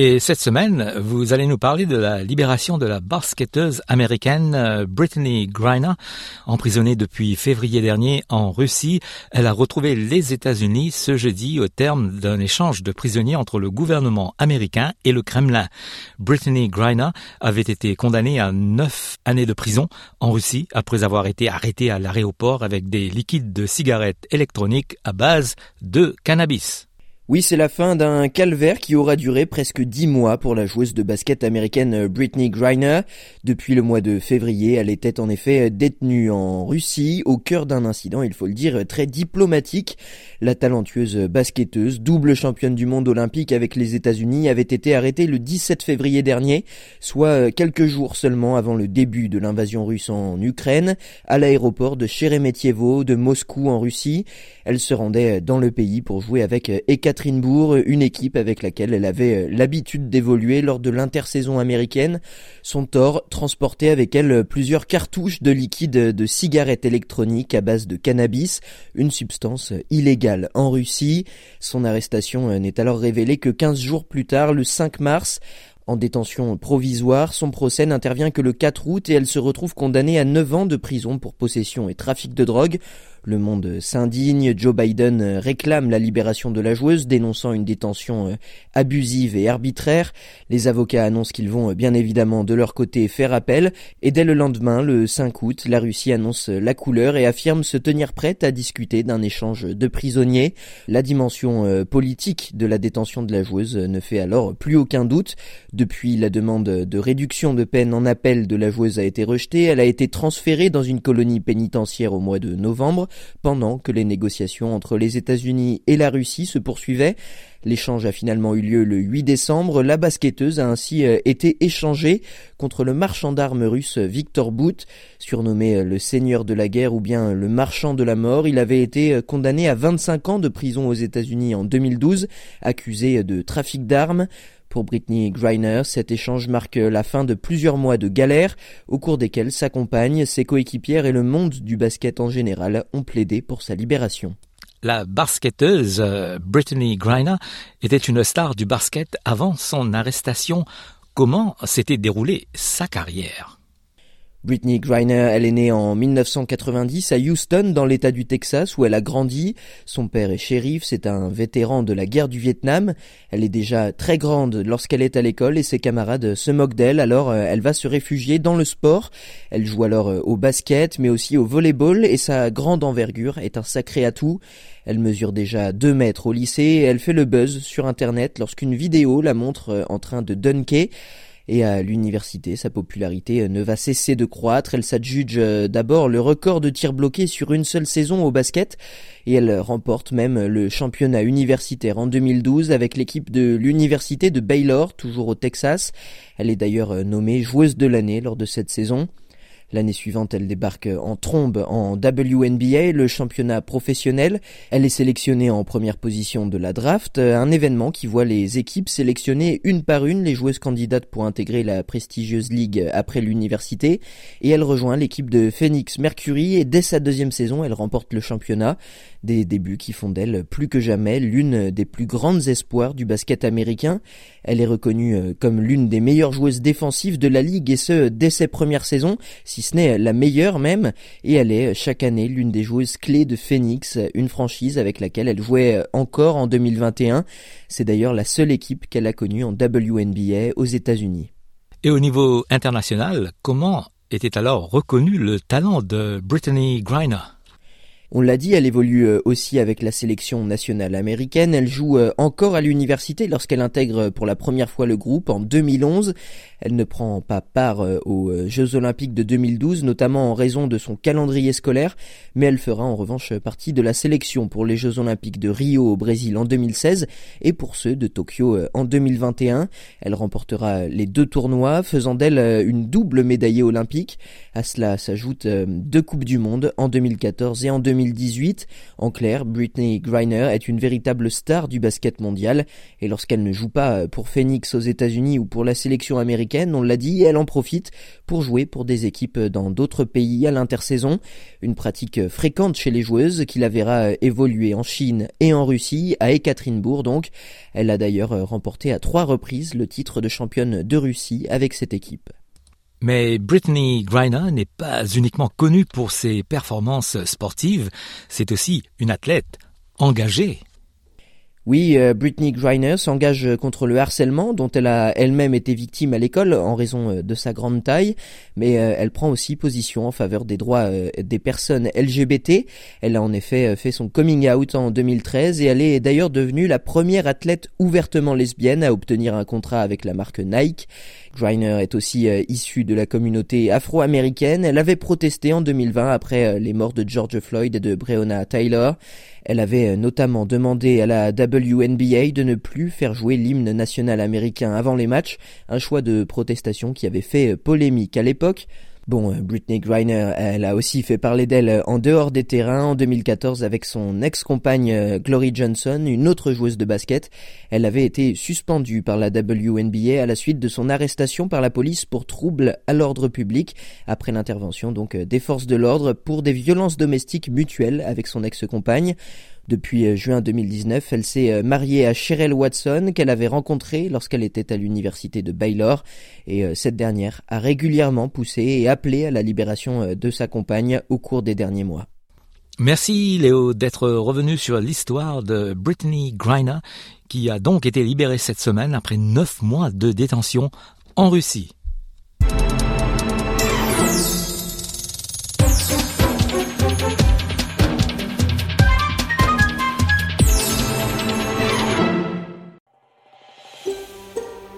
Et cette semaine, vous allez nous parler de la libération de la basketteuse américaine euh, Brittany Griner, emprisonnée depuis février dernier en Russie. Elle a retrouvé les États-Unis ce jeudi au terme d'un échange de prisonniers entre le gouvernement américain et le Kremlin. Brittany Griner avait été condamnée à neuf années de prison en Russie après avoir été arrêtée à l'aéroport avec des liquides de cigarettes électroniques à base de cannabis. Oui, c'est la fin d'un calvaire qui aura duré presque dix mois pour la joueuse de basket américaine euh, Britney Griner. Depuis le mois de février, elle était en effet détenue en Russie, au cœur d'un incident, il faut le dire, très diplomatique. La talentueuse basketteuse, double championne du monde olympique avec les États-Unis, avait été arrêtée le 17 février dernier, soit euh, quelques jours seulement avant le début de l'invasion russe en Ukraine, à l'aéroport de Sheremetyevo de Moscou en Russie. Elle se rendait dans le pays pour jouer avec Ekaterina une équipe avec laquelle elle avait euh, l'habitude d'évoluer lors de l'intersaison américaine. Son tort transportait avec elle plusieurs cartouches de liquide de cigarettes électroniques à base de cannabis, une substance illégale en Russie. Son arrestation euh, n'est alors révélée que 15 jours plus tard, le 5 mars, en détention provisoire, son procès n'intervient que le 4 août et elle se retrouve condamnée à 9 ans de prison pour possession et trafic de drogue. Le monde s'indigne, Joe Biden réclame la libération de la joueuse, dénonçant une détention euh, abusive et arbitraire. Les avocats annoncent qu'ils vont euh, bien évidemment de leur côté faire appel, et dès le lendemain, le 5 août, la Russie annonce la couleur et affirme se tenir prête à discuter d'un échange de prisonniers. La dimension euh, politique de la détention de la joueuse ne fait alors plus aucun doute. Depuis, la demande de réduction de peine en appel de la joueuse a été rejetée, elle a été transférée dans une colonie pénitentiaire au mois de novembre pendant que les négociations entre les États-Unis et la Russie se poursuivaient. L'échange a finalement eu lieu le 8 décembre. La basketteuse a ainsi euh, été échangée contre le marchand d'armes russe Victor Bout, surnommé euh, le seigneur de la guerre ou bien le marchand de la mort. Il avait été euh, condamné à 25 ans de prison aux États-Unis en 2012, accusé de trafic d'armes. Pour Britney Griner, cet échange marque la fin de plusieurs mois de galère, au cours desquels sa compagne, ses coéquipières et le monde du basket en général ont plaidé pour sa libération. La basketteuse euh, Brittany Griner était une star du basket avant son arrestation. Comment s'était déroulée sa carrière? Britney Griner, elle est née en 1990 à Houston, dans l'état du Texas, où elle a grandi. Son père est shérif, c'est un vétéran de la guerre du Vietnam. Elle est déjà très grande lorsqu'elle est à l'école et ses camarades se moquent d'elle, alors euh, elle va se réfugier dans le sport. Elle joue alors euh, au basket, mais aussi au volleyball, et sa grande envergure est un sacré atout. Elle mesure déjà 2 mètres au lycée et elle fait le buzz sur internet lorsqu'une vidéo la montre euh, en train de dunker. Et à l'université, sa popularité euh, ne va cesser de croître. Elle s'adjuge euh, d'abord le record de tirs bloqués sur une seule saison au basket et elle remporte même le championnat universitaire en 2012 avec l'équipe de l'université de Baylor, toujours au Texas. Elle est d'ailleurs euh, nommée joueuse de l'année lors de cette saison. L'année suivante, elle débarque en trombe en WNBA, le championnat professionnel. Elle est sélectionnée en première position de la draft, un événement qui voit les équipes sélectionner une par une les joueuses candidates pour intégrer la prestigieuse ligue après l'université. Et elle rejoint l'équipe de Phoenix Mercury et dès sa deuxième saison, elle remporte le championnat. Des débuts qui font d'elle plus que jamais l'une des plus grandes espoirs du basket américain. Elle est reconnue euh, comme l'une des meilleures joueuses défensives de la ligue et ce dès ses premières saisons, si ce n'est la meilleure même, et elle est chaque année l'une des joueuses clés de Phoenix, une franchise avec laquelle elle jouait encore en 2021. C'est d'ailleurs la seule équipe qu'elle a connue en WNBA aux États-Unis. Et au niveau international, comment était alors reconnu le talent de Brittany Griner? On l'a dit, elle évolue euh, aussi avec la sélection nationale américaine. Elle joue euh, encore à l'université lorsqu'elle intègre pour la première fois le groupe en 2011. Elle ne prend pas part euh, aux Jeux olympiques de 2012, notamment en raison de son calendrier scolaire, mais elle fera en revanche partie de la sélection pour les Jeux olympiques de Rio au Brésil en 2016 et pour ceux de Tokyo en 2021. Elle remportera les deux tournois, faisant d'elle une double médaillée olympique. À cela s'ajoutent deux Coupes du Monde en 2014 et en 2015. 2018. En clair, Britney Griner est une véritable star du basket mondial et lorsqu'elle ne joue pas pour Phoenix aux États-Unis ou pour la sélection américaine, on l'a dit, elle en profite pour jouer pour des équipes dans d'autres pays à l'intersaison. Une pratique fréquente chez les joueuses qui la verra évoluer en Chine et en Russie, à Ekaterinbourg donc. Elle a d'ailleurs remporté à trois reprises le titre de championne de Russie avec cette équipe. Mais Brittany Griner n'est pas uniquement connue pour ses performances sportives, c'est aussi une athlète engagée. Oui, euh, Britney Griner s'engage contre le harcèlement dont elle a elle-même été victime à l'école en raison euh, de sa grande taille, mais euh, elle prend aussi position en faveur des droits des personnes LGBT. Elle a en effet fait son coming out en 2013 et elle est d'ailleurs devenue la première athlète ouvertement lesbienne à obtenir un contrat avec la marque Nike. Griner est aussi issue de la communauté afro-américaine. Elle avait protesté en 2020 après les morts de George Floyd et de Breonna Taylor. Elle avait notamment demandé à la WNBA de ne plus faire jouer l'hymne national américain avant les matchs, un choix de protestation qui avait fait polémique à l'époque. Bon, euh, Britney Griner, elle a aussi fait parler d'elle en dehors des terrains en 2014 avec son ex-compagne euh, Glory Johnson, une autre joueuse de basket. Elle avait été suspendue par la WNBA à la suite de son arrestation par la police pour trouble à l'ordre public après l'intervention donc euh, des forces de l'ordre pour des violences domestiques mutuelles avec son ex-compagne. Depuis euh, juin 2019, elle s'est euh, mariée à Cheryl Watson qu'elle avait rencontrée lorsqu'elle était à l'université de Baylor et euh, cette dernière a régulièrement poussé et appelé à la libération de sa compagne au cours des derniers mois. Merci Léo d'être revenu sur l'histoire de Brittany Griner qui a donc été libérée cette semaine après neuf mois de détention en Russie.